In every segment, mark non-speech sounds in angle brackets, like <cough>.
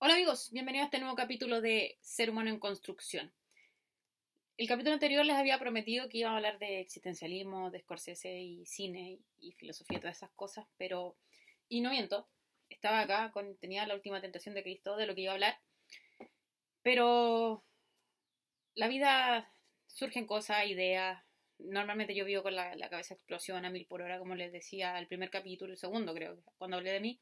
Hola amigos, bienvenidos a este nuevo capítulo de Ser humano en construcción. El capítulo anterior les había prometido que iba a hablar de existencialismo, de Scorsese y cine y filosofía, todas esas cosas, pero... Y no miento, estaba acá, tenía la última tentación de Cristo, de lo que iba a hablar, pero la vida surgen cosas, ideas, normalmente yo vivo con la, cabeza explosión a mil por hora, como les decía el primer capítulo, el segundo creo, cuando hablé de mí,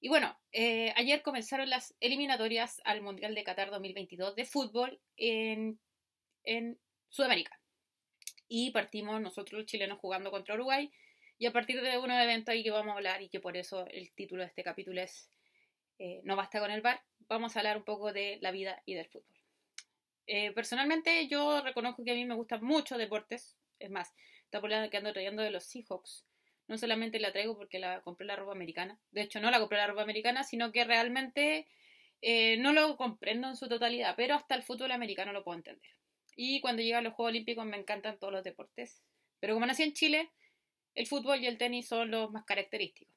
y bueno, eh, ayer comenzaron las eliminatorias al Mundial de Qatar 2022 de fútbol en, Sudamérica. Y partimos nosotros los chilenos jugando contra Uruguay. Y a partir de unos eventos ahí que vamos a hablar y que por eso el título de este capítulo es eh, No basta con el bar, vamos a hablar un poco de la vida y del fútbol. Eh, personalmente yo reconozco que a mí me gustan mucho deportes. Es más, está por que ando trayendo de los Seahawks no solamente la traigo porque la compré la ropa americana, de hecho no la compré la ropa americana, sino que realmente eh, no lo comprendo en su totalidad, pero hasta el fútbol americano lo puedo entender. Y cuando llega a los Juegos Olímpicos me encantan todos los deportes, pero como nací en Chile, el fútbol y el tenis son los más característicos.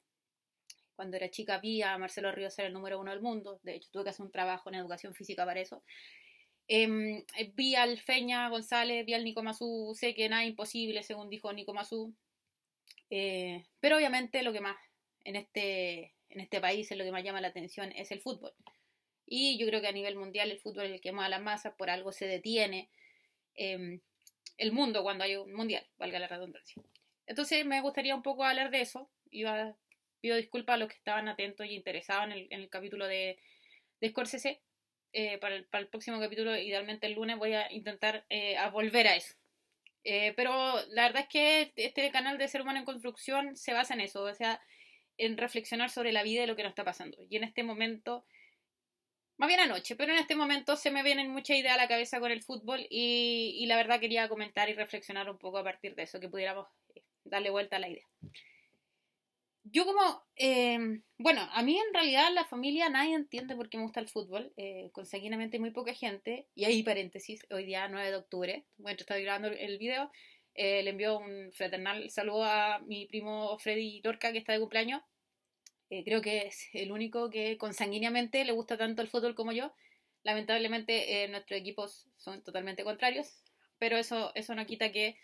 Cuando era chica vi a Marcelo Ríos ser el número uno del mundo, de hecho tuve que hacer un trabajo en educación física para eso. Em, vi al Feña González, vi al Nico Mazú, sé que nada imposible, según dijo Nico Mazú, eh, pero obviamente lo que más en este, en este país, es lo que más llama la atención es el fútbol. Y yo creo que a nivel mundial el fútbol es el que mueve a las masas, por algo se detiene em, el mundo cuando hay un mundial, valga la redundancia. Entonces me gustaría un poco hablar de eso. Iba, pido disculpas a los que estaban atentos y interesados en el, en el capítulo de, de Scorsese. Eh, para, el, para, el, próximo capítulo, idealmente el lunes, voy a intentar eh, a volver a eso. Eh, pero la verdad es que este canal de Ser Humano en Construcción se basa en eso, o sea, en reflexionar sobre la vida y lo que nos está pasando. Y en este momento, más bien anoche, pero en este momento se me vienen muchas ideas a la cabeza con el fútbol y, la verdad quería comentar y reflexionar un poco a partir de eso, que pudiéramos eh, darle vuelta a la idea yo como, eh, bueno, a mí en realidad la familia nadie entiende por qué me gusta el fútbol, eh, conseguidamente muy poca gente, y ahí paréntesis, hoy día 9 de octubre, bueno, estoy grabando el video, eh, le envío un fraternal saludo a mi primo Freddy Lorca que está de cumpleaños, eh, creo que es el único que consanguíneamente le gusta tanto el fútbol como yo, lamentablemente nuestros equipos son totalmente contrarios, pero eso, eso no quita que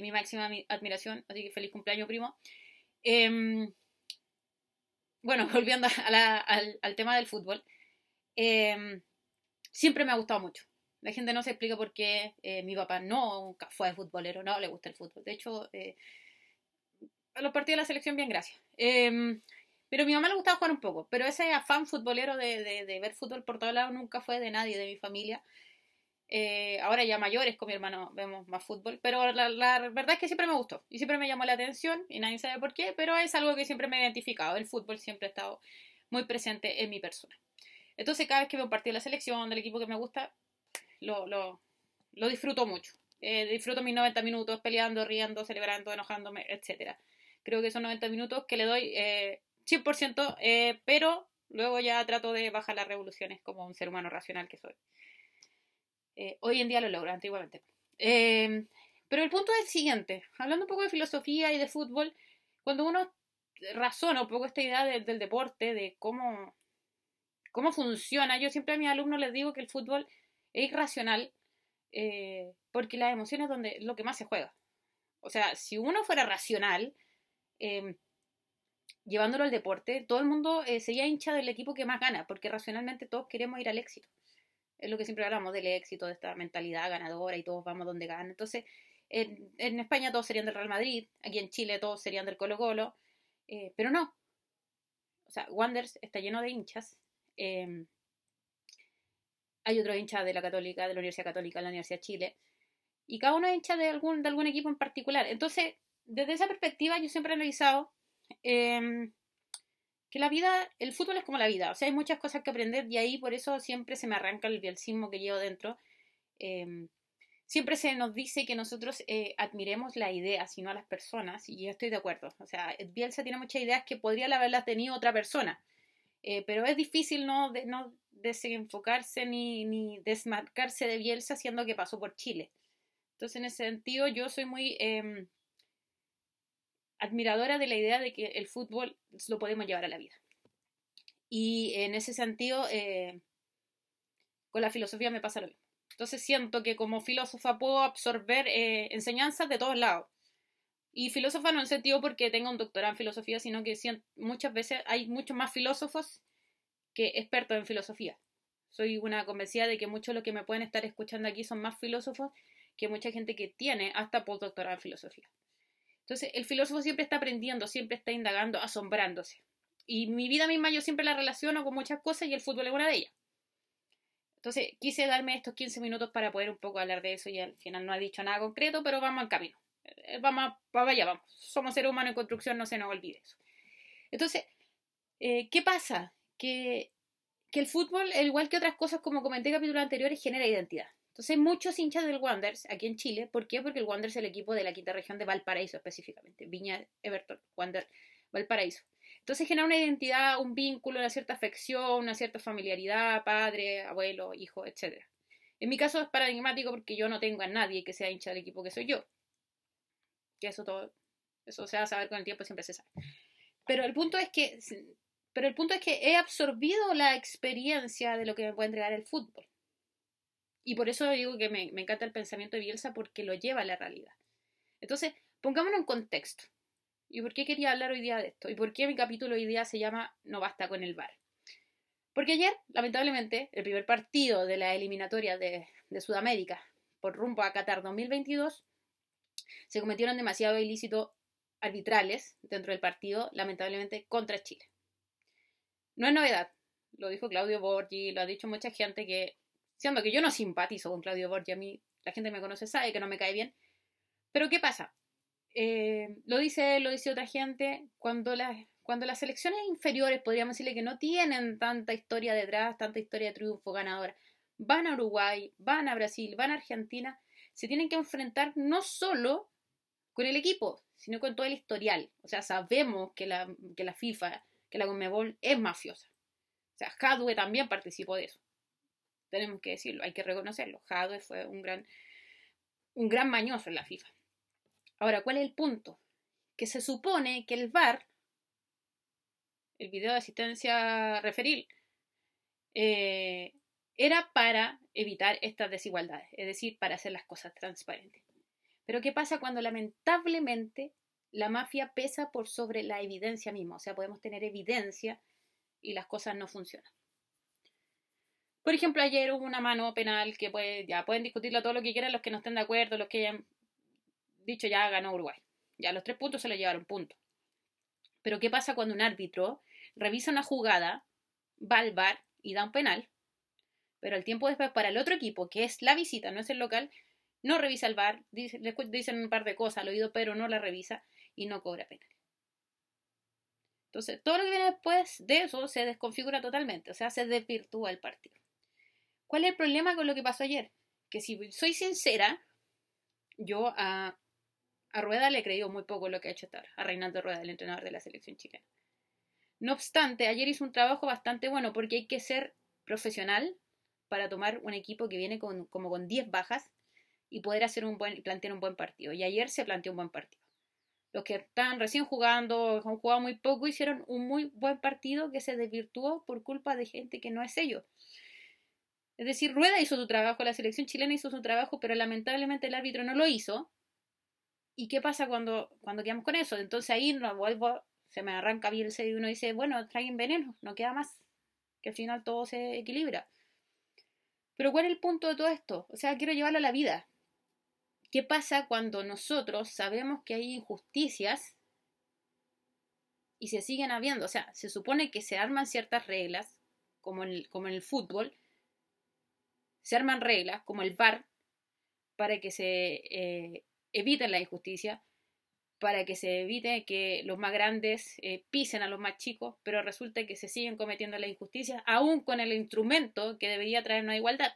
mi máxima admiración, así que feliz cumpleaños primo. Eh, bueno, <laughs> volviendo a la, al, tema del fútbol, eh, siempre me ha gustado mucho. La gente no se explica por qué eh, mi papá no fue futbolero, no le gusta el fútbol. De hecho, eh, a los partidos de la selección, bien, gracias. Em, pero a mi mamá le gustaba jugar un poco. Pero ese afán futbolero de, de, de ver fútbol por todos lados nunca fue de nadie de mi familia. Eh, ahora ya mayores con mi hermano vemos más fútbol, pero la, la, verdad es que siempre me gustó y siempre me llamó la atención y nadie sabe por qué, pero es algo que siempre me ha identificado. El fútbol siempre ha estado muy presente en mi persona. Entonces cada vez que veo un partido de la selección, del equipo que me gusta, lo, lo, lo disfruto mucho. Eh, disfruto mis 90 minutos peleando, riendo, celebrando, enojándome, etc. Creo que son 90 minutos que le doy eh, 100%, eh, pero luego ya trato de bajar las revoluciones como un ser humano racional que soy. Eh, hoy en día lo logro, antiguamente. Eh, pero el punto es el siguiente, hablando un poco de filosofía y de fútbol, cuando uno razona un poco esta idea de, del deporte, de cómo, cómo funciona, yo siempre a mis alumnos les digo que el fútbol es irracional eh, porque las emociones es donde lo que más se juega. O sea, si uno fuera racional, eh, llevándolo al deporte, todo el mundo eh, sería hincha del equipo que más gana, porque racionalmente todos queremos ir al éxito es lo que siempre hablamos del éxito, de esta mentalidad ganadora y todos vamos donde ganan. Entonces, en, España todos serían del Real Madrid, aquí en Chile todos serían del Colo Colo, eh, pero no. O sea, Wanders está lleno de hinchas. Eh, hay otro hincha de la Católica, de la Universidad Católica, de la Universidad de Chile, y cada uno es hincha de algún, de algún equipo en particular. Entonces, desde esa perspectiva, yo siempre he analizado eh, que la vida, el fútbol es como la vida, o sea, hay muchas cosas que aprender y ahí por eso siempre se me arranca el bielcismo que llevo dentro. Eh, siempre se nos dice que nosotros eh, admiremos la idea, sino a las personas, y yo estoy de acuerdo. O sea, Bielsa tiene muchas ideas que podría haberlas tenido otra persona, eh, pero es difícil no, no desenfocarse ni, ni desmarcarse de Bielsa siendo que pasó por Chile. Entonces, en ese sentido, yo soy muy eh, admiradora de la idea de que el fútbol lo podemos llevar a la vida. Y en ese sentido, eh, con la filosofía me pasa lo mismo. Entonces siento que como filósofa puedo absorber eh, enseñanzas de todos lados. Y filósofa no en el sentido porque tenga un doctorado en filosofía, sino que muchas veces hay muchos más filósofos que expertos en filosofía. Soy una convencida de que muchos de los que me pueden estar escuchando aquí son más filósofos que mucha gente que tiene hasta postdoctorado en filosofía. Entonces, el filósofo siempre está aprendiendo, siempre está indagando, asombrándose. Y mi vida misma yo siempre la relaciono con muchas cosas y el fútbol es una de ellas. Entonces, quise darme estos 15 minutos para poder un poco hablar de eso y al final no ha dicho nada concreto, pero vamos al camino. Eh, vamos, para allá vamos. Somos seres humanos en construcción, no se nos olvide eso. Entonces, eh, ¿qué pasa? Que, que el fútbol, al igual que otras cosas, como comenté en capítulos anteriores, genera identidad. Entonces, muchos hinchas del Wanderers aquí en Chile. ¿Por qué? Porque el Wanderers es el equipo de la quinta región de Valparaíso específicamente. Viña, Everton, Wander, Valparaíso. Entonces genera una identidad, un vínculo, una cierta afección, una cierta familiaridad, padre, abuelo, hijo, etc. En mi caso es paradigmático porque yo no tengo a nadie que sea hincha del equipo que soy yo. Que eso todo, eso se va a saber con el tiempo, siempre se sabe. Pero el punto es que, pero el punto es que he absorbido la experiencia de lo que me puede entregar el fútbol. Y por eso digo que me, encanta el pensamiento de Bielsa porque lo lleva a la realidad. Entonces, pongámonos en contexto. ¿Y por qué quería hablar hoy día de esto? ¿Y por qué mi capítulo hoy día se llama No basta con el bar? Porque ayer, lamentablemente, el primer partido de la eliminatoria de, de Sudamérica por rumbo a Qatar 2022, se cometieron demasiado ilícitos arbitrales dentro del partido, lamentablemente, contra Chile. No es novedad, lo dijo Claudio Borgi, lo ha dicho mucha gente que Siendo que yo no simpatizo con Claudio Borgia, a mí la gente me conoce sabe que no me cae bien. Pero ¿qué pasa? Eh, lo dice él, lo dice otra gente, cuando las, cuando las selecciones inferiores, podríamos decirle que no tienen tanta historia detrás, tanta historia de triunfo ganadora, van a Uruguay, van a Brasil, van a Argentina, se tienen que enfrentar no solo con el equipo, sino con todo el historial. O sea, sabemos que la, que la FIFA, que la Conmebol es mafiosa. O sea, Jadwe también participó de eso tenemos que decirlo, hay que reconocerlo. Jadwe fue un gran, un gran mañoso en la FIFA. Ahora, ¿cuál es el punto? Que se supone que el VAR, el video de asistencia referil, eh, era para evitar estas desigualdades, es decir, para hacer las cosas transparentes. Pero ¿qué pasa cuando lamentablemente la mafia pesa por sobre la evidencia misma? O sea, podemos tener evidencia y las cosas no funcionan. Por ejemplo, ayer hubo una mano penal que puede, ya pueden discutirlo todo lo que quieran los que no estén de acuerdo, los que hayan dicho ya ganó Uruguay. Ya los tres puntos se lo llevaron, punto. Pero ¿qué pasa cuando un árbitro revisa una jugada, va al bar y da un penal? Pero al tiempo después para el otro equipo, que es la visita, no es el local, no revisa el bar, dice, dicen un par de cosas al oído, pero no la revisa y no cobra penal. Entonces, todo lo que viene después de eso se desconfigura totalmente, o sea, se desvirtúa el partido. ¿Cuál es el problema con lo que pasó ayer? Que si soy sincera, yo a, Rueda le he creído muy poco lo que ha hecho estar, a Reinaldo Rueda, el entrenador de la selección chilena. No obstante, ayer hizo un trabajo bastante bueno porque hay que ser profesional para tomar un equipo que viene como con 10 bajas y poder hacer un buen, plantear un buen partido. Y ayer se planteó un buen partido. Los que están recién jugando, han jugado muy poco, hicieron un muy buen partido que se desvirtuó por culpa de gente que no es ellos. Es decir, Rueda hizo su trabajo, la selección chilena hizo su trabajo, pero lamentablemente el árbitro no lo hizo. ¿Y qué pasa cuando, cuando quedamos con eso? Entonces ahí no vuelvo, se me arranca bien y uno dice, bueno, traigan veneno, no queda más. Que al final todo se equilibra. Pero ¿cuál es el punto de todo esto? O sea, quiero llevarlo a la vida. ¿Qué pasa cuando nosotros sabemos que hay injusticias y se siguen habiendo? O sea, se supone que se arman ciertas reglas, como en como en el fútbol, se arman reglas como el VAR para que se eh, evite la injusticia, para que se evite que los más grandes eh, pisen a los más chicos, pero resulta que se siguen cometiendo la injusticia aún con el instrumento que debería traer una igualdad.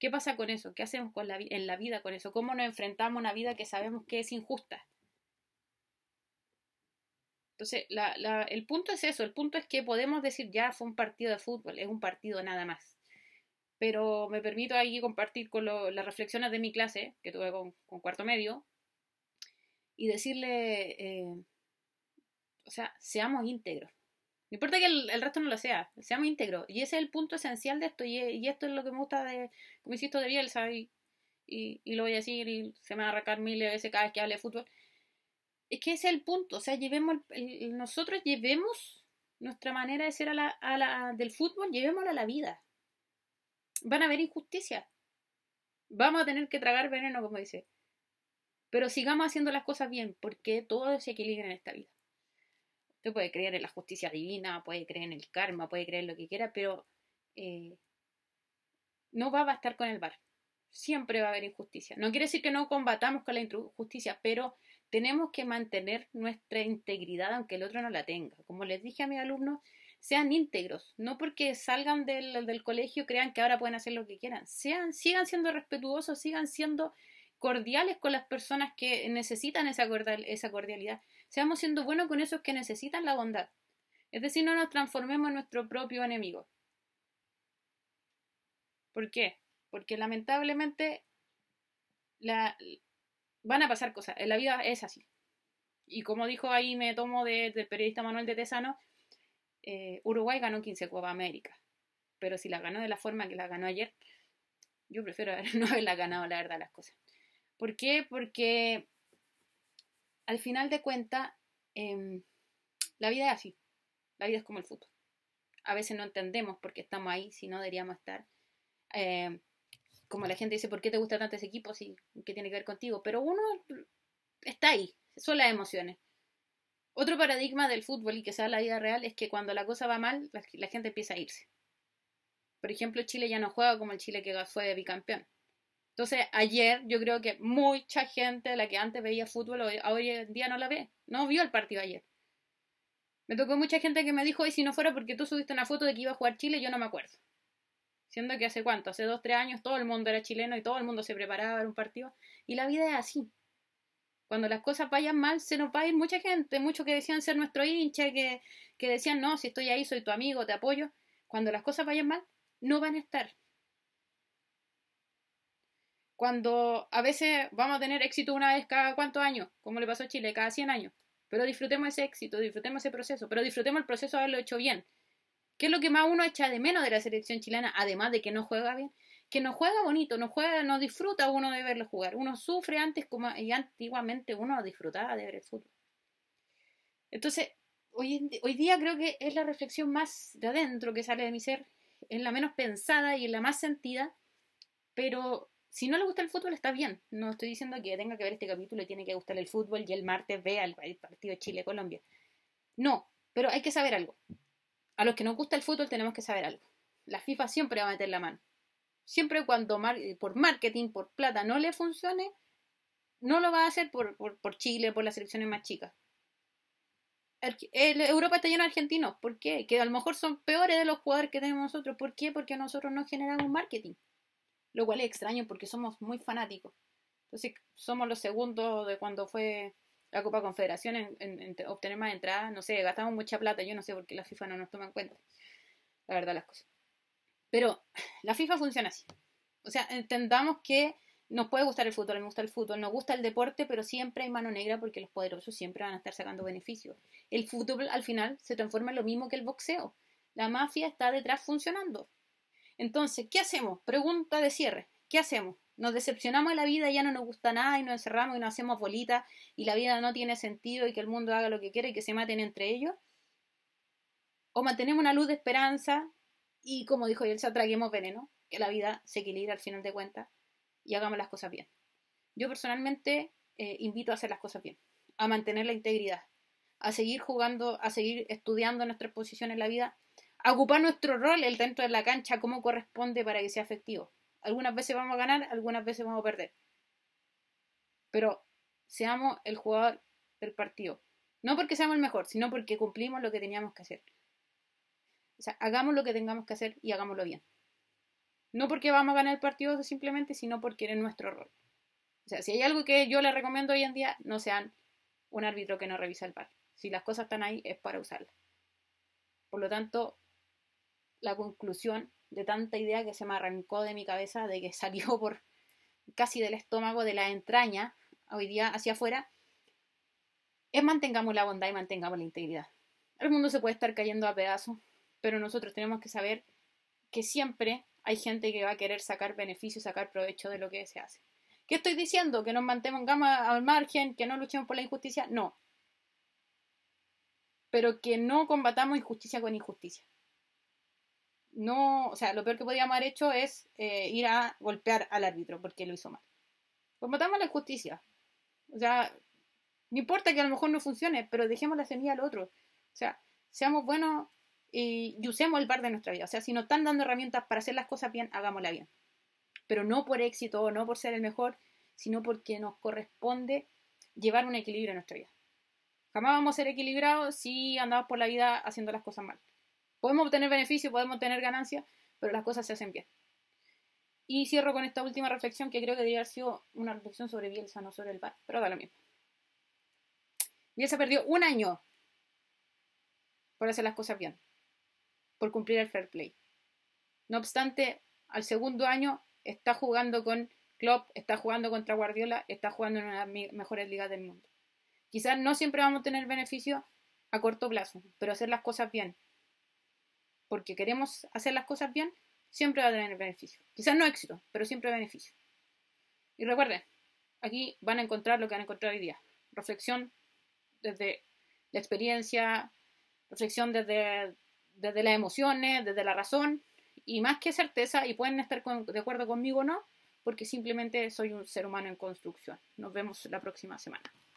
¿Qué pasa con eso? ¿Qué hacemos con la, en la vida con eso? ¿Cómo nos enfrentamos a una vida que sabemos que es injusta? Entonces, el punto es eso, el punto es que podemos decir ya fue un partido de fútbol, es un partido nada más pero me permito ahí compartir con las reflexiones de mi clase, que tuve con, cuarto medio, y decirle, eh, o sea, seamos íntegros. No importa que el, resto no lo sea, seamos íntegros. Y ese es el punto esencial de esto. Y, esto es lo que me gusta de, como insisto, de Bielsa. Y, lo voy a decir y se me va a arrancar miles de veces cada vez que hable de fútbol. Es que ese es el punto. O sea, llevemos nosotros llevemos nuestra manera de ser a la, del fútbol, llevémosla a la vida. Van a haber injusticias. Vamos a tener que tragar veneno, como dice. Pero sigamos haciendo las cosas bien, porque todo se equilibra en esta vida. Usted puede creer en la justicia divina, puede creer en el karma, puede creer lo que quiera, pero eh, no va a bastar con el bar. Siempre va a haber injusticia. No quiere decir que no combatamos con la injusticia, pero tenemos que mantener nuestra integridad aunque el otro no la tenga. Como les dije a mis alumnos, sean íntegros, no porque salgan del, del colegio crean que ahora pueden hacer lo que quieran. Sean, sigan siendo respetuosos, sigan siendo cordiales con las personas que necesitan esa, esa cordialidad. Seamos siendo buenos con esos que necesitan la bondad. Es decir, no nos transformemos en nuestro propio enemigo. ¿Por qué? Porque lamentablemente la, van a pasar cosas. La vida es así. Y como dijo ahí, me tomo del periodista Manuel de Tesano, eh, Uruguay ganó 15 Copa América. Pero si la ganó de la forma que la ganó ayer, yo prefiero <laughs> no haberla ganado, la verdad, las cosas. ¿Por qué? Porque al final de cuentas, em, la vida es así. La vida es como el fútbol. A veces no entendemos por qué estamos ahí, si no deberíamos estar. Em, como la gente dice, ¿por qué te gusta tanto ese equipo? ¿Qué tiene que ver contigo? Pero uno está ahí, son las emociones. Otro paradigma del fútbol y que sea la vida real es que cuando la cosa va mal, la, gente empieza a irse. Por ejemplo, Chile ya no juega como el Chile que fue bicampeón. Entonces, ayer yo creo que mucha gente, la que antes veía fútbol, hoy, en día no la ve. No vio el partido ayer. Me tocó mucha gente que me dijo, y si no fuera porque tú subiste una foto de que iba a jugar Chile, yo no me acuerdo. Siendo que hace cuánto, hace dos, tres años todo el mundo era chileno y todo el mundo se preparaba para un partido. Y la vida es así. Cuando las cosas vayan mal, se nos va a ir mucha gente, muchos que decían ser nuestro hincha, que, que decían, no, si estoy ahí, soy tu amigo, te apoyo. Cuando las cosas vayan mal, no van a estar cuando a veces vamos a tener éxito una vez cada cuántos años, como le pasó a Chile, cada 100 años. Pero disfrutemos ese éxito, disfrutemos ese proceso, pero disfrutemos el proceso de haberlo hecho bien. ¿Qué es lo que más uno echa de menos de la selección chilena, además de que no juega bien? Que no juega bonito, no juega, no disfruta uno de verlo jugar. Uno sufre antes como y antiguamente uno disfrutaba de ver el fútbol. Entonces, hoy, hoy día creo que es la reflexión más de adentro que sale de mi ser, es la menos pensada y la más sentida, pero si no le gusta el fútbol, está bien. No estoy diciendo que tenga que ver este capítulo y tiene que gustarle el fútbol y el martes vea el, partido Chile-Colombia. No, pero hay que saber algo. A los que nos gusta el fútbol tenemos que saber algo. La FIFA siempre va a meter la mano. Siempre cuando por marketing, por plata, no le funcione, no lo va a hacer por, por, Chile, por las selecciones más chicas. Europa está llena de argentinos. ¿Por qué? Que a lo mejor son peores de los jugadores que tenemos nosotros. ¿Por qué? Porque nosotros no generamos marketing lo cual es extraño porque somos muy fanáticos. Entonces, somos los segundos de cuando fue la Copa Confederación en, obtener más entradas. No sé, gastamos mucha plata, yo no sé por qué la FIFA no nos toma en cuenta. La verdad, las cosas. Pero la FIFA funciona así. O sea, entendamos que nos puede gustar el fútbol, me gusta el fútbol, nos gusta el deporte, pero siempre hay mano negra porque los poderosos siempre van a estar sacando beneficios. El fútbol al final se transforma en lo mismo que el boxeo. La mafia está detrás funcionando. Entonces, ¿qué hacemos? Pregunta de cierre. ¿Qué hacemos? Nos decepcionamos de la vida, ya no nos gusta nada y nos encerramos y nos hacemos bolitas y la vida no tiene sentido y que el mundo haga lo que quiera y que se maten entre ellos. O mantenemos una luz de esperanza y, como dijo Elsa, traguemos veneno, que la vida se equilibra al final de cuentas y hagamos las cosas bien. Yo personalmente eh, invito a hacer las cosas bien, a mantener la integridad, a seguir jugando, a seguir estudiando nuestra posición en la vida ocupar nuestro rol el dentro de la cancha como corresponde para que sea efectivo. Algunas veces vamos a ganar, algunas veces vamos a perder. Pero seamos el jugador del partido. No porque seamos el mejor, sino porque cumplimos lo que teníamos que hacer. O sea, hagamos lo que tengamos que hacer y hagámoslo bien. No porque vamos a ganar el partido simplemente, sino porque es nuestro rol. O sea, si hay algo que yo le recomiendo hoy en día, no sean un árbitro que no revisa el par. Si las cosas están ahí, es para usarlas. Por lo tanto, la conclusión de tanta idea que se me arrancó de mi cabeza, de que <laughs> salió por casi del estómago, de la entraña, hoy día hacia afuera, es mantengamos la bondad y mantengamos la integridad. El mundo se puede estar cayendo a pedazos, pero nosotros tenemos que saber que siempre hay gente que va a querer sacar beneficio, sacar provecho de lo que se hace. ¿Qué estoy diciendo? ¿Que nos mantengamos al margen? ¿Que no luchemos por la injusticia? No. Pero que no combatamos injusticia con injusticia. No, o sea, lo peor que podríamos haber hecho es eh, ir a golpear al árbitro porque lo hizo mal. Combatamos la injusticia. O sea, no importa que a lo mejor no funcione, pero dejemos la semilla al otro. O sea, seamos buenos y, usemos el bar de nuestra vida. O sea, si nos están dando herramientas para hacer las cosas bien, hagámosla bien. Pero no por éxito o no por ser el mejor, sino porque nos corresponde llevar un equilibrio en nuestra vida. Jamás vamos a ser equilibrados si andamos por la vida haciendo las cosas mal. Podemos obtener beneficios, podemos tener ganancias, pero las cosas se hacen bien. Y cierro con esta última reflexión que creo que debería haber sido una reflexión sobre Bielsa, no sobre el bar, pero da lo mismo. Bielsa perdió un año por hacer las cosas bien, por cumplir el fair play. No obstante, al segundo año está jugando con Klopp, está jugando contra Guardiola, está jugando en una de las mejores ligas del mundo. Quizás no siempre vamos a tener beneficio a corto plazo, pero hacer las cosas bien, porque queremos hacer las cosas bien, siempre va a tener beneficio. Quizás no éxito, pero siempre beneficio. Y recuerden, aquí van a encontrar lo que han encontrado hoy día. Reflexión desde la experiencia, reflexión desde, desde las emociones, desde la razón, y más que certeza, y pueden estar de acuerdo conmigo o no, porque simplemente soy un ser humano en construcción. Nos vemos la próxima semana.